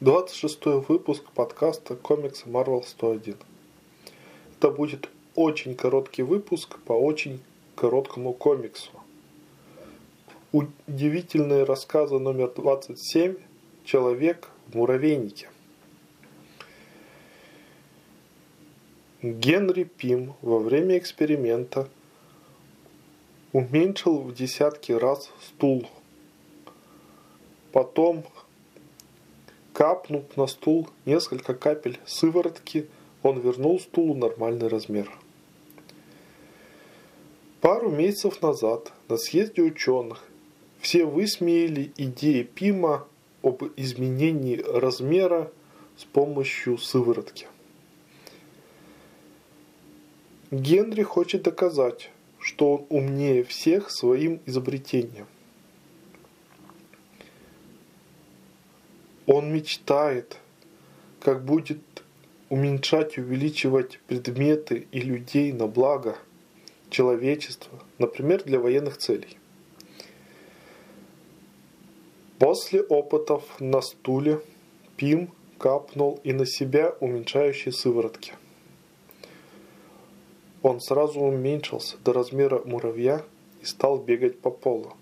26 выпуск подкаста комиксы Marvel 101. Это будет очень короткий выпуск по очень короткому комиксу. Удивительные рассказы номер 27 «Человек в муравейнике». Генри Пим во время эксперимента уменьшил в десятки раз стул. Потом Капнув на стул несколько капель сыворотки, он вернул стулу нормальный размер. Пару месяцев назад на съезде ученых все высмеяли идеи Пима об изменении размера с помощью сыворотки. Генри хочет доказать, что он умнее всех своим изобретением. Он мечтает, как будет уменьшать увеличивать предметы и людей на благо человечества, например, для военных целей. После опытов на стуле Пим капнул и на себя уменьшающие сыворотки. Он сразу уменьшился до размера муравья и стал бегать по полу.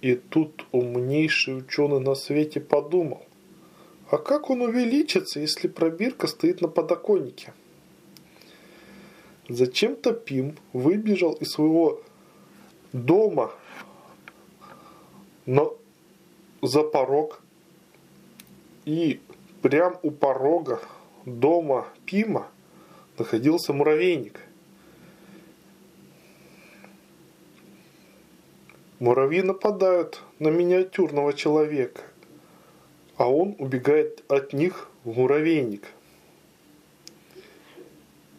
И тут умнейший ученый на свете подумал, а как он увеличится, если пробирка стоит на подоконнике? Зачем-то Пим выбежал из своего дома но за порог и прям у порога дома Пима находился муравейник. Муравьи нападают на миниатюрного человека, а он убегает от них в муравейник.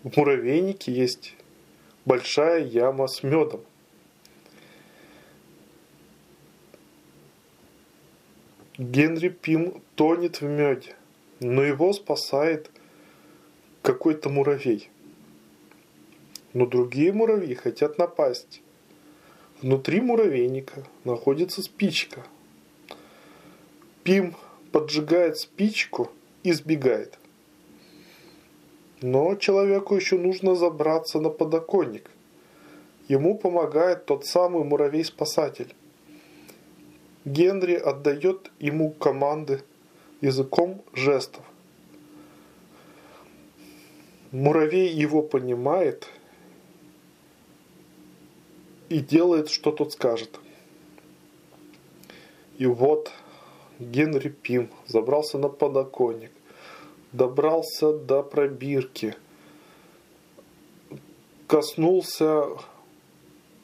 В муравейнике есть большая яма с медом. Генри Пим тонет в меде, но его спасает какой-то муравей. Но другие муравьи хотят напасть. Внутри муравейника находится спичка. Пим поджигает спичку и сбегает. Но человеку еще нужно забраться на подоконник. Ему помогает тот самый муравей-спасатель. Генри отдает ему команды языком жестов. Муравей его понимает – и делает, что тот скажет. И вот Генри Пим забрался на подоконник, добрался до пробирки, коснулся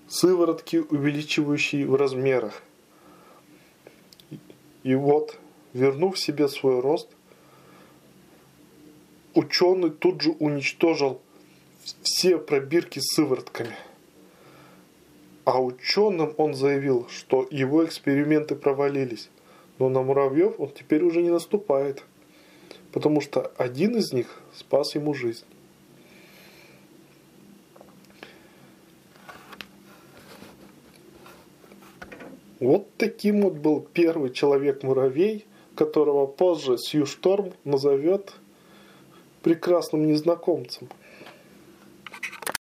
сыворотки, увеличивающей в размерах. И вот, вернув себе свой рост, ученый тут же уничтожил все пробирки с сыворотками – а ученым он заявил, что его эксперименты провалились. Но на муравьев он теперь уже не наступает, потому что один из них спас ему жизнь. Вот таким вот был первый человек-муравей, которого позже Сью Шторм назовет прекрасным незнакомцем –